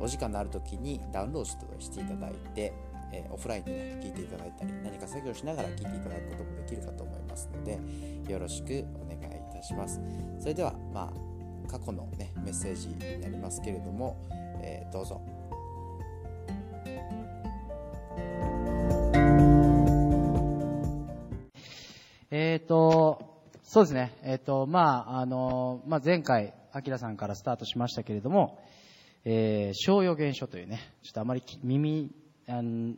お時間のある時にダウンロードしていただいてえー、オフラインでね、聞いていただいたり、何か作業しながら聞いていただくこともできるかと思いますので、よろしくお願いいたします。それでは、まあ、過去のね、メッセージになりますけれども、えー、どうぞ。えっ、ー、と、そうですね。えっ、ー、と、まあ、あの、まあ、前回、アキラさんからスタートしましたけれども、えー、商用現象というね、ちょっとあまり耳あの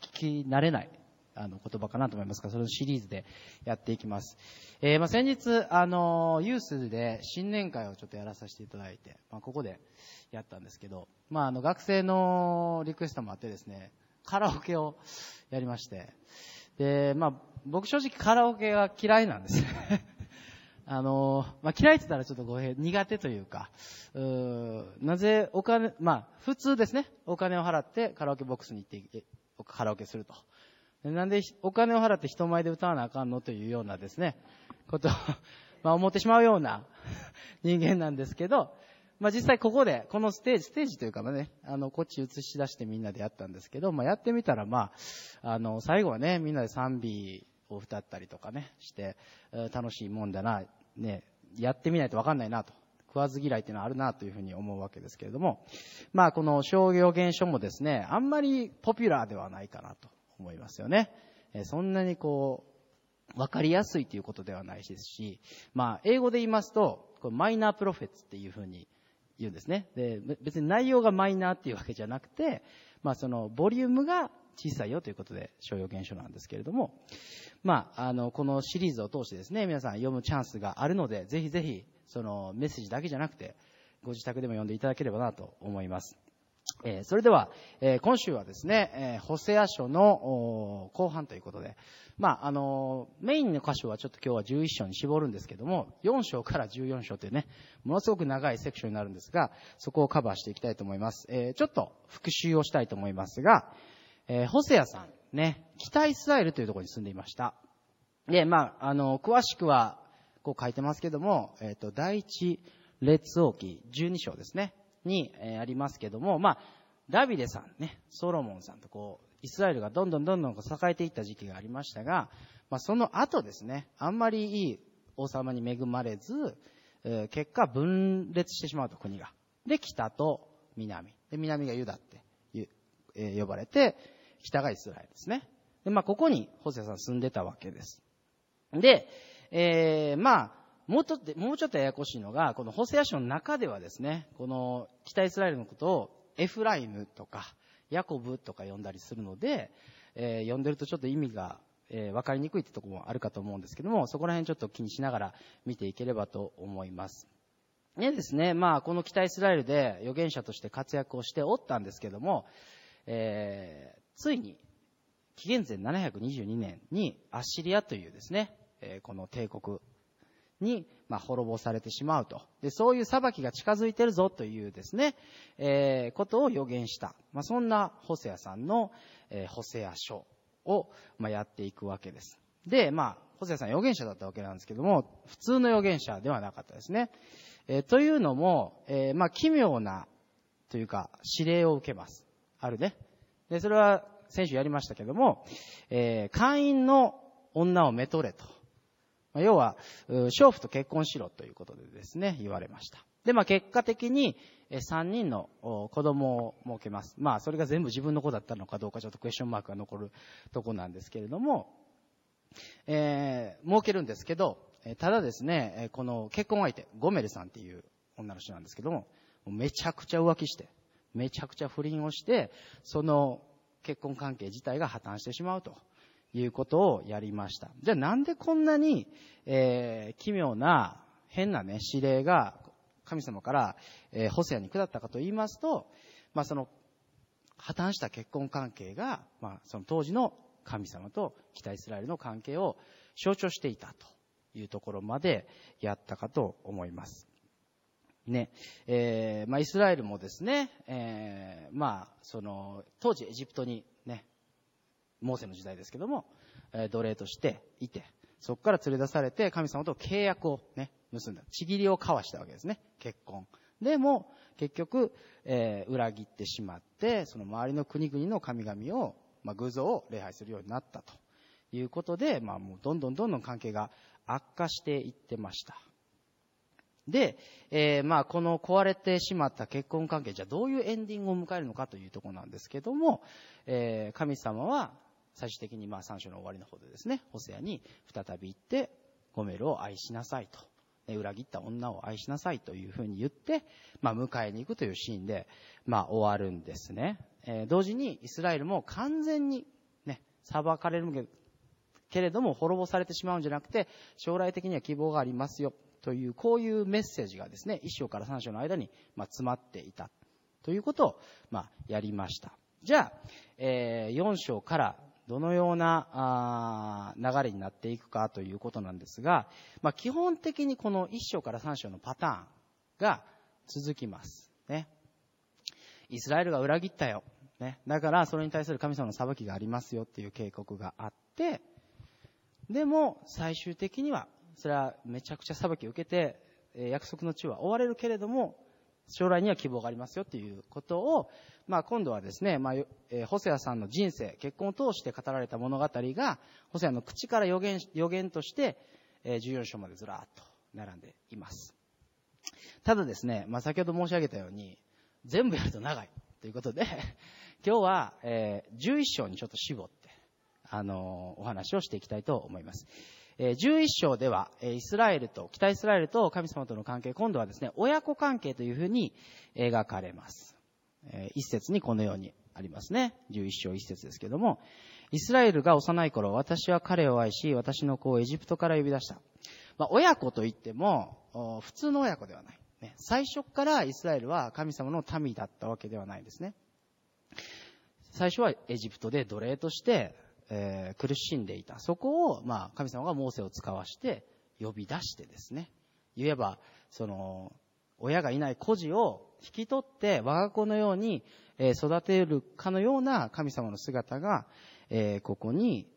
聞き慣れないあの言葉かなと思いますが、それのシリーズでやっていきます。えー、まあ、先日、あの、ユースで新年会をちょっとやらさせていただいて、まあ、ここでやったんですけど、まあ、あの、学生のリクエストもあってですね、カラオケをやりまして、で、まあ、僕正直カラオケが嫌いなんです。あの、まあ、嫌いって言ったらちょっと語弊、苦手というか、うなぜお金、まあ、普通ですね。お金を払ってカラオケボックスに行ってカラオケすると。なんでお金を払って人前で歌わなあかんのというようなですね、ことを まあ、思ってしまうような 人間なんですけど、まあ、実際ここで、このステージ、ステージというかね、あの、こっち映し出してみんなでやったんですけど、まあ、やってみたら、まあ、あの、最後はね、みんなで賛美を歌ったりとかね、して、楽しいもんだな、ね、やってみないとわかんないなと。食わず嫌いっていうのはあるなというふうに思うわけですけれども、まあこの商業現象もですね、あんまりポピュラーではないかなと思いますよね。えそんなにこう、わかりやすいということではないですし、まあ英語で言いますと、こマイナープロフェッツっていうふうに言うんですね。で、別に内容がマイナーっていうわけじゃなくて、まあそのボリュームが小さいよということで、商用現象なんですけれども、まあ、あの、このシリーズを通してですね、皆さん読むチャンスがあるので、ぜひぜひ、そのメッセージだけじゃなくて、ご自宅でも読んでいただければなと思います。えー、それでは、えー、今週はですね、えー、ホセア書の後半ということで、まあ、あのメインの箇所はちょっと今日は11章に絞るんですけども、4章から14章というね、ものすごく長いセクションになるんですが、そこをカバーしていきたいと思います。えちょっと復習をしたいと思いますが、えー、ホセアさん、ね、北イスラエルというところに住んでいました。で、まあ、あの、詳しくは、こう書いてますけども、えっ、ー、と、第一列王記12章ですね、に、えー、ありますけども、まあ、ダビデさんね、ソロモンさんとこう、イスラエルがどんどんどんどん栄えていった時期がありましたが、まあ、その後ですね、あんまりいい王様に恵まれず、えー、結果分裂してしまうと国が。で、北と南。で、南がユダって、えー、呼ばれて、北がイスラエルですね。で、まあ、ここにホセさん住んでたわけです。で、えー、まあ、もうちょっと、もうちょっとややこしいのが、このホセア書の中ではですね、この北イスラエルのことをエフライムとか、ヤコブとか呼んだりするので、えー、呼んでるとちょっと意味が、えー、分かりにくいってとこもあるかと思うんですけども、そこら辺ちょっと気にしながら見ていければと思います。でですね、まあ、この北イスラエルで預言者として活躍をしておったんですけども、えーついに、紀元前722年にアッシリアというですね、えこの帝国に、まあ、滅ぼされてしまうと。で、そういう裁きが近づいてるぞというですね、えー、ことを予言した。まあ、そんなホセアさんの、えー、ホセア書を、まあ、やっていくわけです。で、まあ、ホセアさん預言者だったわけなんですけども、普通の預言者ではなかったですね。えー、というのも、えー、まあ、奇妙な、というか、指令を受けます。あるね。で、それは先週やりましたけども、えー、会員の女をめとれとま。要は、娼婦と結婚しろということでですね、言われました。で、まあ結果的に、3人の子供を設けます。まあそれが全部自分の子だったのかどうかちょっとクエスチョンマークが残るとこなんですけれども、えー、設けるんですけど、ただですね、この結婚相手、ゴメルさんっていう女の人なんですけども、めちゃくちゃ浮気して、めちゃくちゃ不倫をして、その結婚関係自体が破綻してしまうということをやりました。じゃあなんでこんなに、えー、奇妙な変なね、指令が神様から、えー、ホセアに下ったかと言いますと、まあその、破綻した結婚関係が、まあ、その当時の神様と北イスラエルの関係を象徴していたというところまでやったかと思います。ね、えー、まあ、イスラエルもですね、えー、まあ、その、当時エジプトにね、モーセの時代ですけども、えー、奴隷としていて、そこから連れ出されて神様と契約をね、結んだ。ちぎりを交わしたわけですね。結婚。でも、結局、えー、裏切ってしまって、その周りの国々の神々を、まあ、偶像を礼拝するようになったということで、まあ、もうどんどんどんどん関係が悪化していってました。で、えー、まあ、この壊れてしまった結婚関係、じゃあどういうエンディングを迎えるのかというところなんですけども、えー、神様は最終的にまあ3章の終わりの方でですね、ホセアに再び行って、ゴメルを愛しなさいと。裏切った女を愛しなさいというふうに言って、まあ、迎えに行くというシーンで、まあ、終わるんですね。えー、同時にイスラエルも完全にね、裁かれるけれども滅ぼされてしまうんじゃなくて、将来的には希望がありますよ。という、こういうメッセージがですね、1章から3章の間に、ま、詰まっていた。ということを、ま、やりました。じゃあ、え、4章からどのようなあ流れになっていくかということなんですが、ま、基本的にこの1章から3章のパターンが続きます。ね。イスラエルが裏切ったよ。ね。だからそれに対する神様の裁きがありますよっていう警告があって、でも最終的には、それはめちゃくちゃ裁きを受けて、約束の地は追われるけれども、将来には希望がありますよということを、まあ、今度はですね、まあ、えー、ホセアさんの人生、結婚を通して語られた物語が、ホセアの口から予言予言として、えー、14章までずらっと並んでいます。ただですね、まあ、先ほど申し上げたように、全部やると長いということで、今日は、え、11章にちょっと絞って、あの、お話をしていきたいと思います。11章では、イスラエルと、北イスラエルと神様との関係、今度はですね、親子関係というふうに描かれます。一節にこのようにありますね。11章一節ですけども、イスラエルが幼い頃、私は彼を愛し、私の子をエジプトから呼び出した。まあ、親子といっても、普通の親子ではない。ね、最初からイスラエルは神様の民だったわけではないですね。最初はエジプトで奴隷としてえー、苦しんでいた。そこを、まあ、神様がモーセを使わして呼び出してですね。言えば、その、親がいない孤児を引き取って我が子のように、え育てるかのような神様の姿が、えー、ここに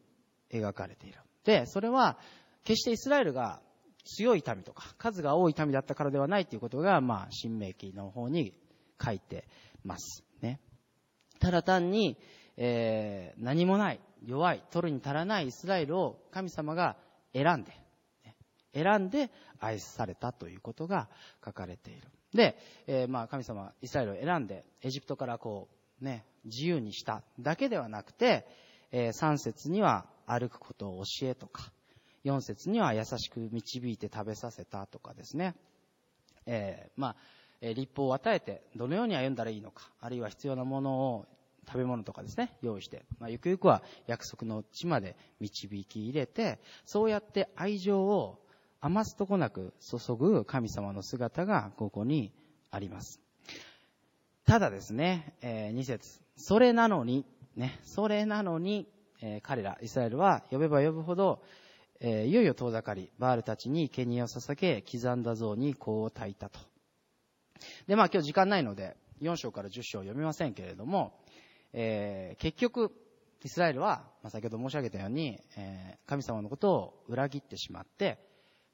描かれている。で、それは、決してイスラエルが強い民とか、数が多い民だったからではないということが、まあ、新明記の方に書いてます。ね。ただ単に、えー、何もない、弱い、取るに足らないイスラエルを神様が選んで、選んで愛されたということが書かれている。で、えー、まあ神様、イスラエルを選んで、エジプトからこう、ね、自由にしただけではなくて、えー、3節には歩くことを教えとか、4節には優しく導いて食べさせたとかですね。えー、まあ、立法を与えて、どのように歩んだらいいのか、あるいは必要なものを食べ物とかですね、用意して、まあ、ゆくゆくは約束の地まで導き入れて、そうやって愛情を余すとこなく注ぐ神様の姿がここにあります。ただですね、えー、2節それなのに、ね、それなのに、えー、彼ら、イスラエルは呼べば呼ぶほど、えー、いよいよ遠ざかり、バールたちに生贄を捧げ、刻んだ像に香を焚いたと。で、まあ今日時間ないので、4章から10章を読みませんけれども、えー、結局、イスラエルは、まあ、先ほど申し上げたように、えー、神様のことを裏切ってしまって、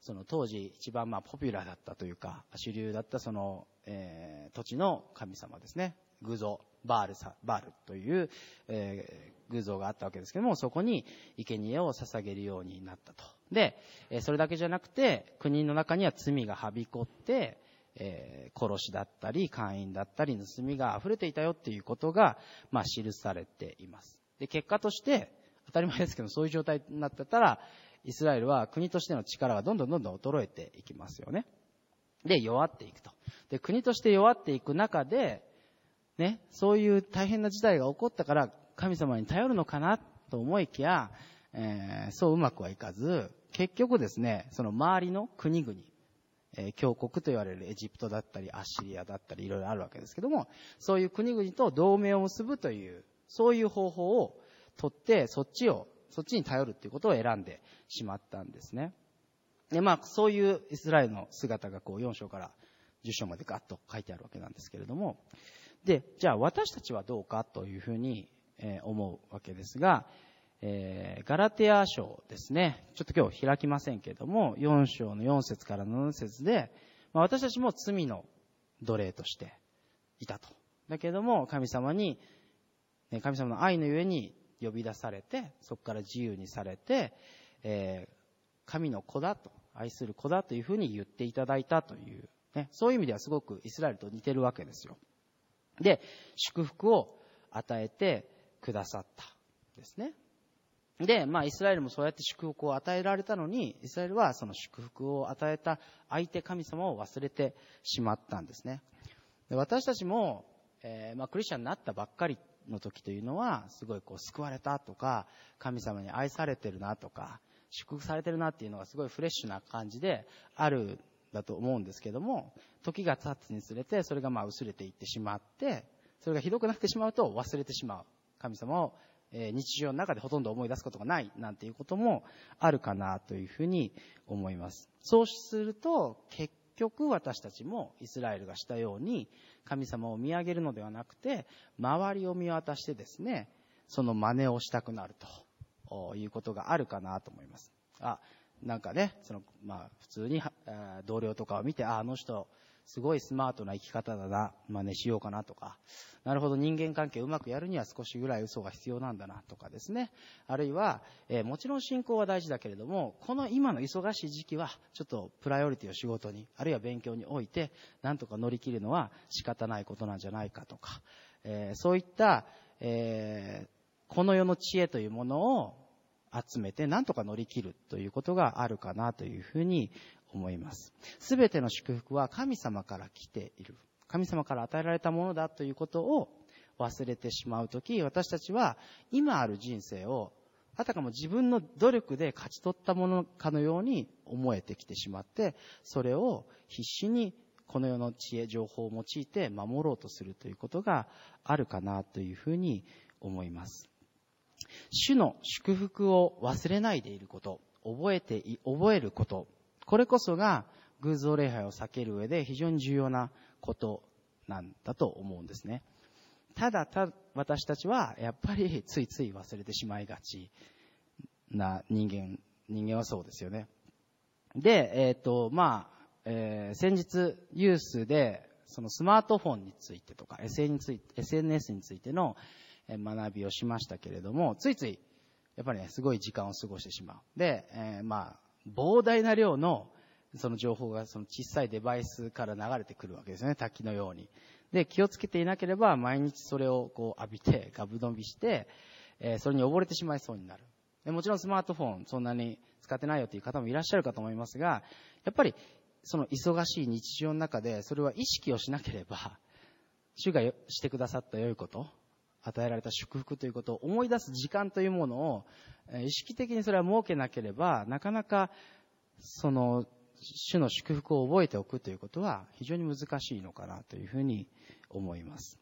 その当時一番まあポピュラーだったというか、主流だったその、えー、土地の神様ですね。偶像、バールさ、バールという、えー、偶像があったわけですけども、そこに生贄を捧げるようになったと。で、えー、それだけじゃなくて、国の中には罪がはびこって、えー、殺しだったり、会員だったり、盗みが溢れていたよっていうことが、まあ、記されています。で、結果として、当たり前ですけど、そういう状態になってたら、イスラエルは国としての力がどんどんどんどん衰えていきますよね。で、弱っていくと。で、国として弱っていく中で、ね、そういう大変な事態が起こったから、神様に頼るのかなと思いきや、えー、そううまくはいかず、結局ですね、その周りの国々、えー、強国と言われるエジプトだったり、アッシリアだったり、いろいろあるわけですけども、そういう国々と同盟を結ぶという、そういう方法を取って、そっちを、そっちに頼るっていうことを選んでしまったんですね。で、まあ、そういうイスラエルの姿がこう4章から10章までガッと書いてあるわけなんですけれども、で、じゃあ私たちはどうかというふうに、え思うわけですが、えー、ガラテア書ですね。ちょっと今日開きませんけども、4章の4節から7節で、まあ、私たちも罪の奴隷としていたと。だけども、神様に、ね、神様の愛のゆえに呼び出されて、そこから自由にされて、えー、神の子だと、愛する子だというふうに言っていただいたという、ね、そういう意味ではすごくイスラエルと似てるわけですよ。で、祝福を与えてくださったですね。で、まあ、イスラエルもそうやって祝福を与えられたのに、イスラエルはその祝福を与えた相手神様を忘れてしまったんですね。で私たちも、えー、まあ、クリスチャンになったばっかりの時というのは、すごいこう、救われたとか、神様に愛されてるなとか、祝福されてるなっていうのがすごいフレッシュな感じであるだと思うんですけども、時が経つにつれて、それがまあ薄れていってしまって、それがひどくなってしまうと忘れてしまう。神様をえ日常の中でほとんど思い出すことがないなんていうこともあるかなというふうに思います。そうすると、結局私たちもイスラエルがしたように神様を見上げるのではなくて、周りを見渡してですね、その真似をしたくなるということがあるかなと思います。あ、なんかね、その、まあ、普通に同僚とかを見て、あ、あの人、すごいスマートな生き方だな、真似しようかなとか、なるほど人間関係をうまくやるには少しぐらい嘘が必要なんだなとかですね。あるいは、えー、もちろん信仰は大事だけれども、この今の忙しい時期は、ちょっとプライオリティを仕事に、あるいは勉強において、なんとか乗り切るのは仕方ないことなんじゃないかとか、えー、そういった、えー、この世の知恵というものを集めてなんとか乗り切るということがあるかなというふうに思います。すべての祝福は神様から来ている。神様から与えられたものだということを忘れてしまうとき、私たちは今ある人生をあたかも自分の努力で勝ち取ったものかのように思えてきてしまって、それを必死にこの世の知恵、情報を用いて守ろうとするということがあるかなというふうに思います。主の祝福を忘れないでいること、覚えて、覚えること、これこそが偶像礼拝を避ける上で非常に重要なことなんだと思うんですね。ただ、た、私たちはやっぱりついつい忘れてしまいがちな人間、人間はそうですよね。で、えっ、ー、と、まあ、えー、先日ユースでそのスマートフォンについてとか SNS についての学びをしましたけれども、ついついやっぱりね、すごい時間を過ごしてしまう。で、えー、まあ、膨大な量のその情報がその小さいデバイスから流れてくるわけですね、滝のように。で、気をつけていなければ毎日それをこう浴びて、ガブ飲みして、えー、それに溺れてしまいそうになる。でもちろんスマートフォンそんなに使ってないよという方もいらっしゃるかと思いますが、やっぱりその忙しい日常の中でそれは意識をしなければ、主がしてくださった良いこと、与えられた祝福ということを思い出す時間というものを、意識的にそれは設けなければ、なかなか、その、主の祝福を覚えておくということは非常に難しいのかなというふうに思います。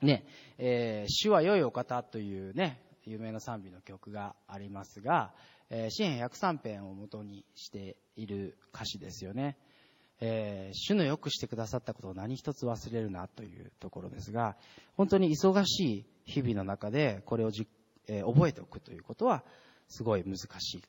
ね、えー、主は良いお方というね、有名な賛美の曲がありますが、えー、詩篇103編を元にしている歌詞ですよね。えー、主のよくしてくださったことを何一つ忘れるなというところですが、本当に忙しい日々の中でこれをじ、えー、覚えておくということはすごい難しい。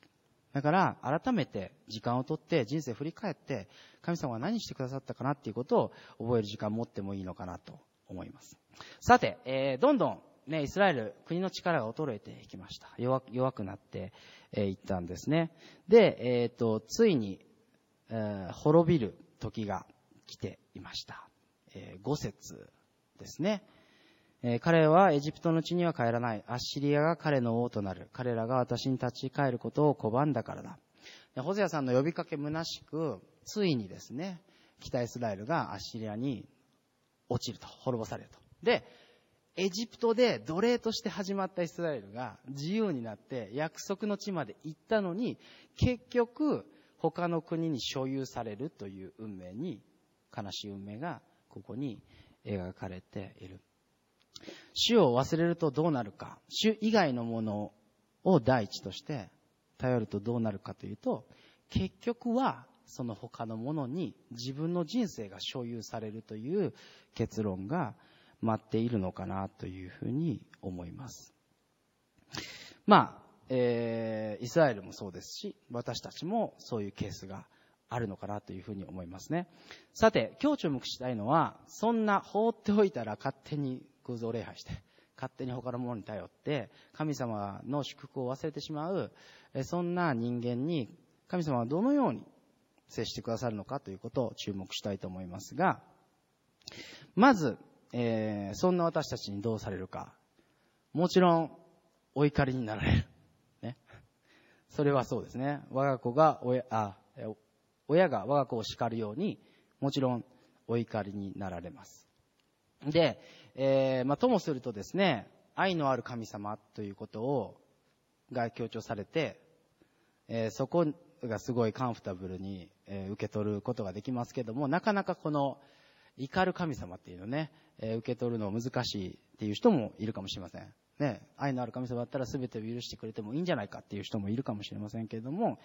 だから、改めて時間をとって人生を振り返って、神様は何してくださったかなっていうことを覚える時間を持ってもいいのかなと思います。さて、えー、どんどんね、イスラエル、国の力が衰えていきました。弱弱くなってい、えー、ったんですね。で、えっ、ー、と、ついに、えー、滅びる時が来ていました。え、5節ですね。え、彼はエジプトの地には帰らない。アッシリアが彼の王となる。彼らが私に立ち返ることを拒んだからだ。でホゼアさんの呼びかけ虚しく、ついにですね、北イスラエルがアッシリアに落ちると、滅ぼされると。で、エジプトで奴隷として始まったイスラエルが自由になって約束の地まで行ったのに、結局、他の国に所有されるという運命に、悲しい運命がここに描かれている。主を忘れるとどうなるか、主以外のものを第一として頼るとどうなるかというと、結局はその他のものに自分の人生が所有されるという結論が待っているのかなというふうに思います。まあ、えー、イスラエルもそうですし、私たちもそういうケースがあるのかなというふうに思いますね。さて、今日注目したいのは、そんな放っておいたら勝手に偶像礼拝して、勝手に他のものに頼って、神様の祝福を忘れてしまう、そんな人間に、神様はどのように接してくださるのかということを注目したいと思いますが、まず、えー、そんな私たちにどうされるか。もちろん、お怒りになられる。それはそうですね。我が子が親、あ、親が我が子を叱るように、もちろんお怒りになられます。で、えー、まあ、ともするとですね、愛のある神様ということを、が強調されて、えー、そこがすごいカンフタブルに、えー、受け取ることができますけども、なかなかこの、怒る神様っていうのね、え、受け取るの難しいっていう人もいるかもしれません。ね、愛のある神様だったら全てを許してくれてもいいんじゃないかっていう人もいるかもしれませんけれども、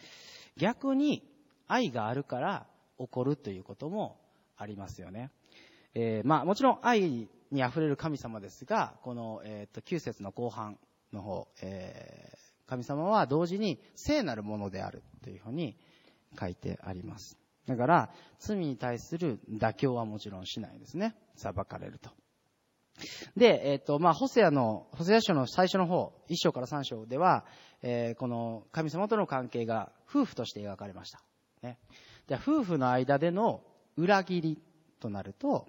逆に愛があるから怒るということもありますよね。えー、まあもちろん愛に溢れる神様ですが、この、えっ、と、9節の後半の方、えー、神様は同時に聖なるものであるというふうに書いてあります。だから、罪に対する妥協はもちろんしないですね。裁かれると。で、えっ、ー、と、まあ、ホセアの、ホセア書の最初の方、1章から3章では、えー、この神様との関係が夫婦として描かれました。ね。で、夫婦の間での裏切りとなると、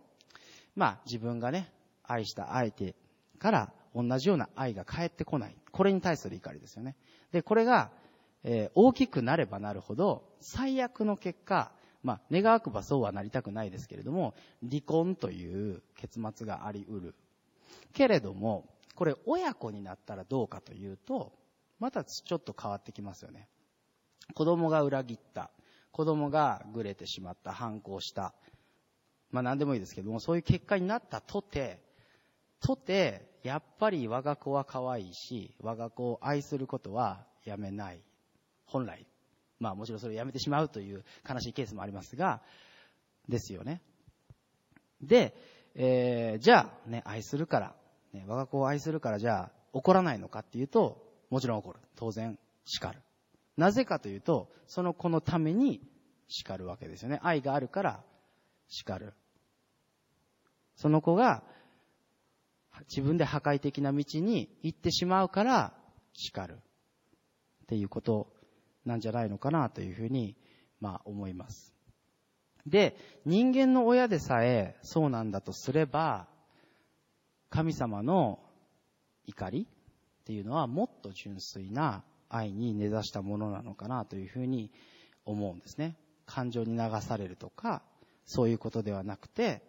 まあ、自分がね、愛した相手から同じような愛が返ってこない。これに対する怒りですよね。で、これが、えー、大きくなればなるほど、最悪の結果、まあ、願わくばそうはなりたくないですけれども、離婚という結末があり得る。けれども、これ親子になったらどうかというと、またちょっと変わってきますよね。子供が裏切った。子供がぐれてしまった。反抗した。まあ何でもいいですけども、そういう結果になったとて、とて、やっぱり我が子は可愛いし、我が子を愛することはやめない。本来まあもちろんそれをやめてしまうという悲しいケースもありますが、ですよね。で、えー、じゃあ、ね、愛するから、ね、我が子を愛するからじゃあ怒らないのかっていうと、もちろん怒る。当然叱る。なぜかというと、その子のために叱るわけですよね。愛があるから叱る。その子が自分で破壊的な道に行ってしまうから叱る。っていうことなんじゃないのかなというふうに、まあ思います。で、人間の親でさえそうなんだとすれば、神様の怒りっていうのはもっと純粋な愛に根ざしたものなのかなというふうに思うんですね。感情に流されるとか、そういうことではなくて、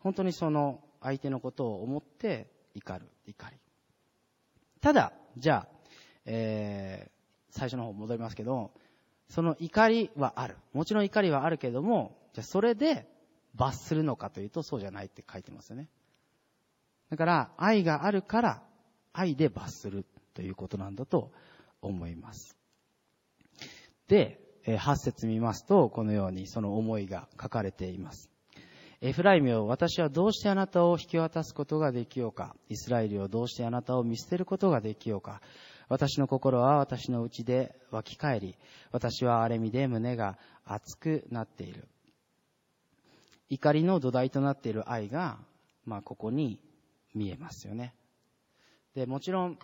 本当にその相手のことを思って怒る、怒り。ただ、じゃあ、え最初の方戻りますけど、その怒りはある。もちろん怒りはあるけども、じゃあそれで罰するのかというとそうじゃないって書いてますよね。だから愛があるから愛で罰するということなんだと思います。で、8節見ますと、このようにその思いが書かれています。エフライムよ、私はどうしてあなたを引き渡すことができようか。イスラエルをどうしてあなたを見捨てることができようか。私の心は私の内で湧き返り、私は荒れみで胸が熱くなっている。怒りの土台となっている愛が、まあ、ここに見えますよね。で、もちろん、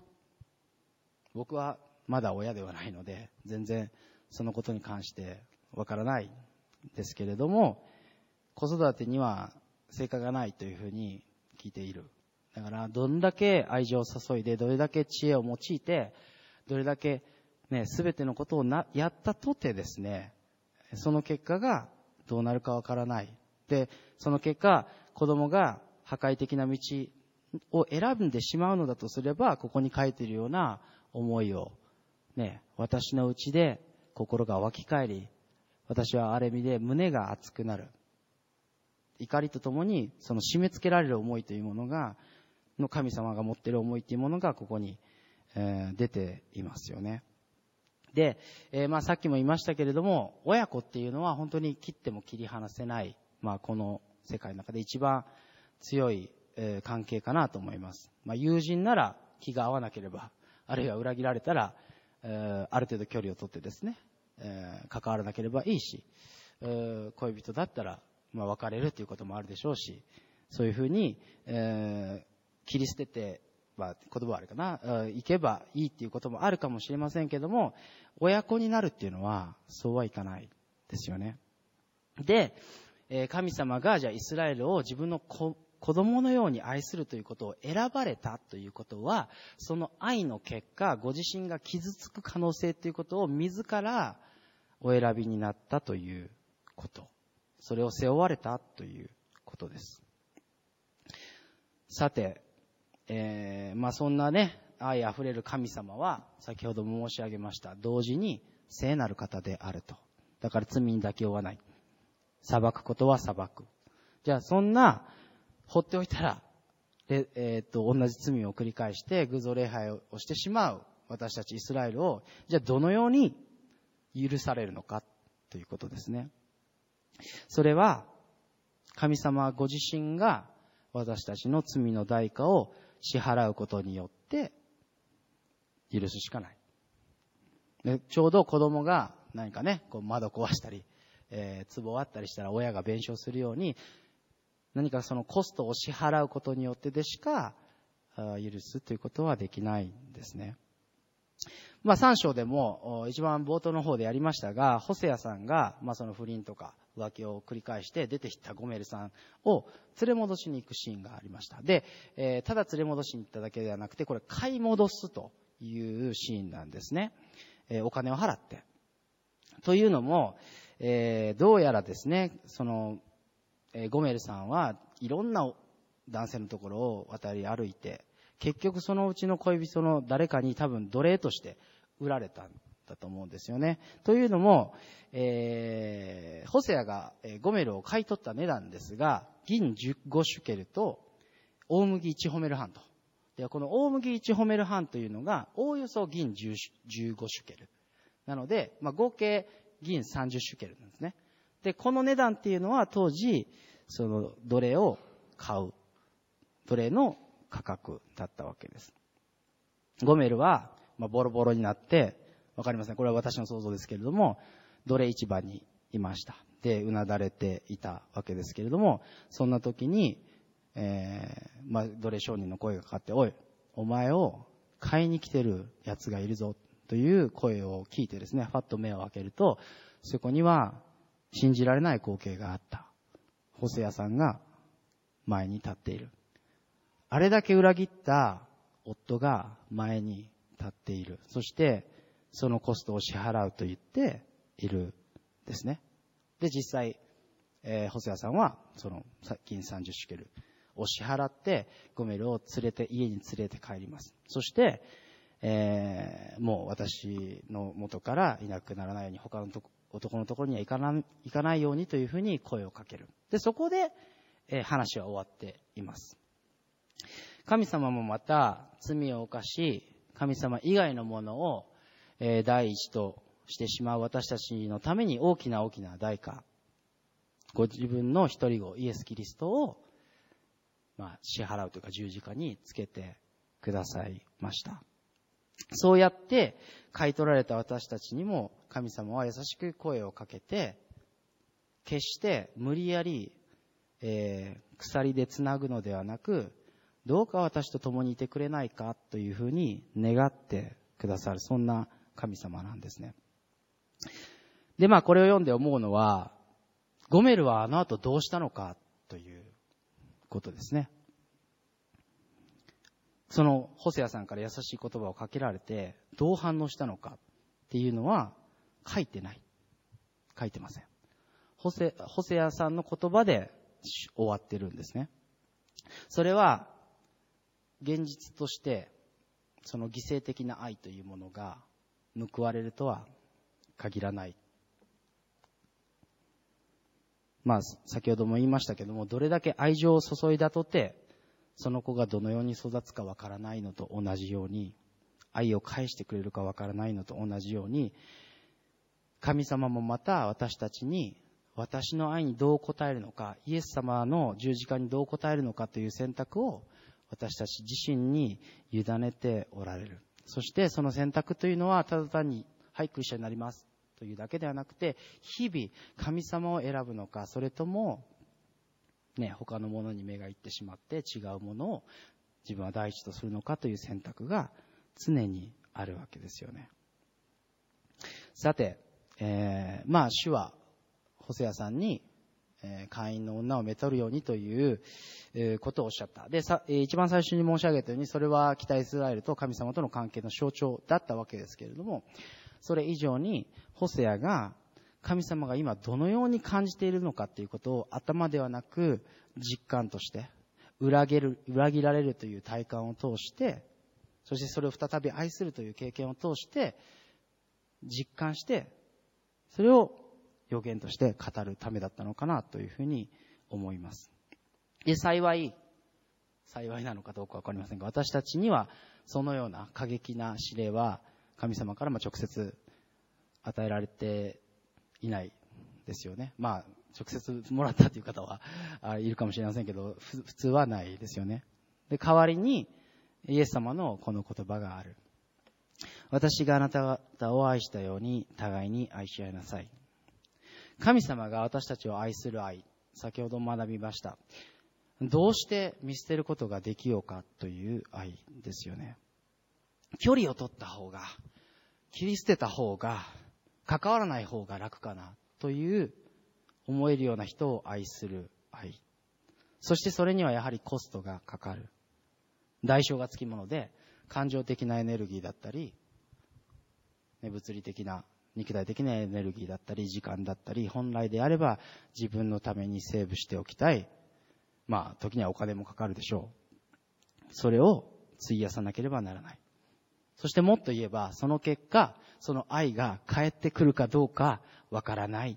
僕はまだ親ではないので、全然そのことに関してわからないですけれども、子育てには成果がないというふうに聞いている。だから、どんだけ愛情を注いで、どれだけ知恵を用いて、どれだけね、すべてのことをな、やったとてですね、その結果がどうなるかわからない。で、その結果、子供が破壊的な道を選んでしまうのだとすれば、ここに書いているような思いを、ね、私のうちで心が湧き返り、私はある意味で胸が熱くなる。怒りとともに、その締め付けられる思いというものが、の神様が持っている思いというものがここに、えー、出ていますよね。で、えー、まあさっきも言いましたけれども、親子っていうのは本当に切っても切り離せない、まあこの世界の中で一番強い、え、関係かなと思います。まあ友人なら気が合わなければ、あるいは裏切られたら、え、ある程度距離をとってですね、え、関わらなければいいし、えー、恋人だったら、まあ別れるということもあるでしょうし、そういうふうに、え、切り捨てて、まあ、言葉はあれかな、行けばいいっていうこともあるかもしれませんけども、親子になるっていうのは、そうはいかないですよね。で、神様が、じゃあイスラエルを自分の子供のように愛するということを選ばれたということは、その愛の結果、ご自身が傷つく可能性ということを自らお選びになったということ。それを背負われたということです。さて、えー、まあそんなね、愛あふれる神様は、先ほども申し上げました。同時に聖なる方であると。だから罪に妥協はない。裁くことは裁く。じゃあそんな、放っておいたら、でえー、っと、同じ罪を繰り返して偶像礼拝をしてしまう私たちイスラエルを、じゃあどのように許されるのかということですね。それは、神様ご自身が私たちの罪の代価を支払うことによって許すしかない。でちょうど子供が何かね、こう窓壊したり、えー、壺あったりしたら親が弁償するように、何かそのコストを支払うことによってでしか、許すということはできないんですね。まあ3章でも、一番冒頭の方でやりましたが、ホセアさんが、まあその不倫とか浮気を繰り返して出てきたゴメルさんを連れ戻しに行くシーンがありました。で、えー、ただ連れ戻しに行っただけではなくて、これ買い戻すというシーンなんですね。えー、お金を払って。というのも、えー、どうやらですね、その、えゴメルさんはいろんな男性のところを渡り歩いて、結局そのうちの恋人の誰かに多分奴隷として売られたんだと思うんですよね。というのも、えー、ホセアがゴメルを買い取った値段ですが、銀15シュケルと大麦1ホメル半と。で、この大麦1ホメル半というのが、おおよそ銀15シュケル。なので、まあ、合計銀30シュケルなんですね。で、この値段っていうのは当時、その奴隷を買う、奴隷の価格だったわけです。ゴメルは、まあ、ボロボロになって、わかりません。これは私の想像ですけれども、奴隷市場にいました。で、うなだれていたわけですけれども、そんな時に、えー、まあ、奴隷商人の声がかかって、おい、お前を買いに来てる奴がいるぞ、という声を聞いてですね、ファッと目を開けると、そこには信じられない光景があった。ホセアさんが前に立っている。あれだけ裏切った夫が前に立っている。そして、そのコストを支払うと言っているですね。で、実際、えー、細谷さんは、その、金30シュケルを支払って、ゴメルを連れて、家に連れて帰ります。そして、えー、もう私の元からいなくならないように、他の男のところには行かな行かないようにというふうに声をかける。で、そこで、えー、話は終わっています。神様もまた罪を犯し、神様以外のものを、えー、第一としてしまう私たちのために大きな大きな代価、ご自分の一人子、イエス・キリストを、まあ、支払うというか十字架につけてくださいました。そうやって買い取られた私たちにも神様は優しく声をかけて、決して無理やり、えー、鎖で繋ぐのではなく、どうか私と共にいてくれないかというふうに願ってくださる、そんな神様なんですね。で、まあこれを読んで思うのは、ゴメルはあの後どうしたのかということですね。その、ホセアさんから優しい言葉をかけられて、どう反応したのかっていうのは書いてない。書いてません。ホセ、ホセアさんの言葉で終わってるんですね。それは、現実として、その犠牲的な愛というものが報われるとは限らないまあ、先ほども言いましたけども、どれだけ愛情を注いだとて、その子がどのように育つかわからないのと同じように、愛を返してくれるかわからないのと同じように、神様もまた私たちに私の愛にどう答えるのか、イエス様の十字架にどう答えるのかという選択を私たち自身に委ねておられる。そしてその選択というのはただ単に、はい、クリスチャンになりますというだけではなくて、日々神様を選ぶのか、それとも、ね、他のものに目がいってしまって違うものを自分は第一とするのかという選択が常にあるわけですよね。さて、えー、まあ主は、ホセアさんに、えー、会員の女をめとるようにという、えー、ことをおっしゃった。で、さ、えー、一番最初に申し上げたように、それは北イスラエルと神様との関係の象徴だったわけですけれども、それ以上に、ホセアが、神様が今どのように感じているのかということを頭ではなく実感として、裏切る、裏切られるという体感を通して、そしてそれを再び愛するという経験を通して、実感して、それを予言として語るためだったのかなというふうに思います。で、幸い、幸いなのかどうかわかりませんが、私たちにはそのような過激な指令は神様からも直接与えられていないですよね。まあ、直接もらったという方はいるかもしれませんけど、普通はないですよね。で、代わりに、イエス様のこの言葉がある。私があなた方を愛したように互いに愛し合いなさい。神様が私たちを愛する愛、先ほど学びました。どうして見捨てることができようかという愛ですよね。距離を取った方が、切り捨てた方が、関わらない方が楽かなという思えるような人を愛する愛。そしてそれにはやはりコストがかかる。代償がつきもので、感情的なエネルギーだったり、物理的な、肉体的なエネルギーだったり、時間だったり、本来であれば自分のためにセーブしておきたい。まあ、時にはお金もかかるでしょう。それを費やさなければならない。そしてもっと言えば、その結果、その愛が返ってくるかどうかわからない。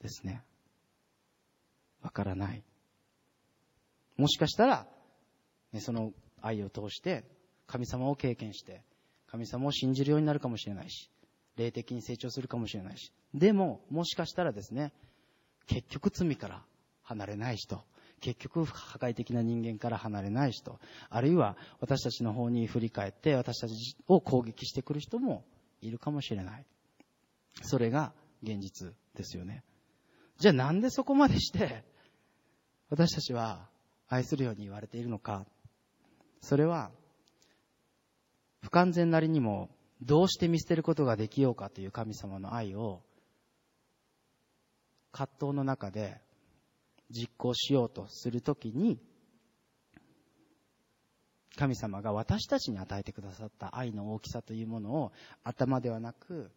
ですね。わからない。もしかしたら、ね、その愛を通して神様を経験して、神様を信じるようになるかもしれないし、霊的に成長するかもしれないし。でも、もしかしたらですね、結局罪から離れない人、結局破壊的な人間から離れない人、あるいは私たちの方に振り返って私たちを攻撃してくる人もいるかもしれない。それが現実ですよね。じゃあなんでそこまでして私たちは愛するように言われているのか。それは不完全なりにもどうして見捨てることができようかという神様の愛を葛藤の中で実行しようとするときに神様が私たちに与えてくださった愛の大きさというものを頭ではなく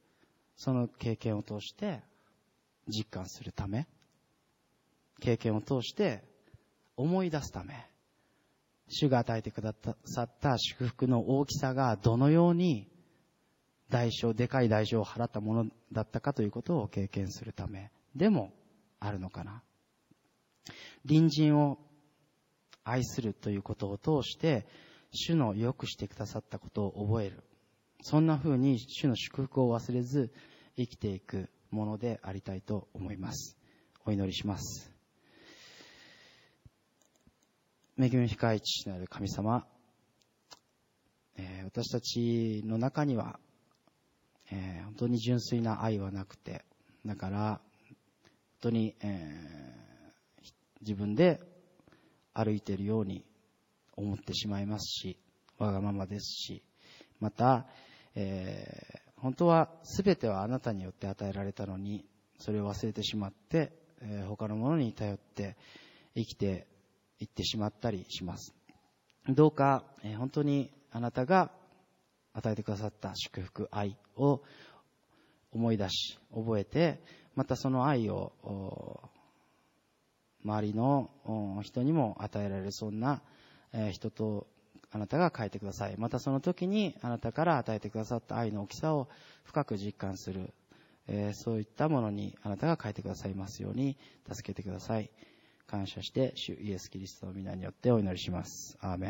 その経験を通して実感するため経験を通して思い出すため主が与えてくださった祝福の大きさがどのように代償、でかい代償を払ったものだったかということを経験するためでもあるのかな。隣人を愛するということを通して、主の良くしてくださったことを覚える。そんな風に主の祝福を忘れず生きていくものでありたいと思います。お祈りします。恵み深い父なる神様、えー、私たちの中には、えー、本当に純粋な愛はなくて、だから、本当に、えー、自分で歩いているように思ってしまいますし、わがままですし、また、えー、本当は全てはあなたによって与えられたのに、それを忘れてしまって、えー、他のものに頼って生きて言ってしまったりします。どうか、え本当にあなたが与えてくださった祝福、愛を思い出し、覚えて、またその愛を周りの人にも与えられるそんな人とあなたが変えてください。またその時にあなたから与えてくださった愛の大きさを深く実感するえそういったものにあなたが変えてくださいますように助けてください。感謝して、主イエス・キリストの皆によってお祈りします。アーメン。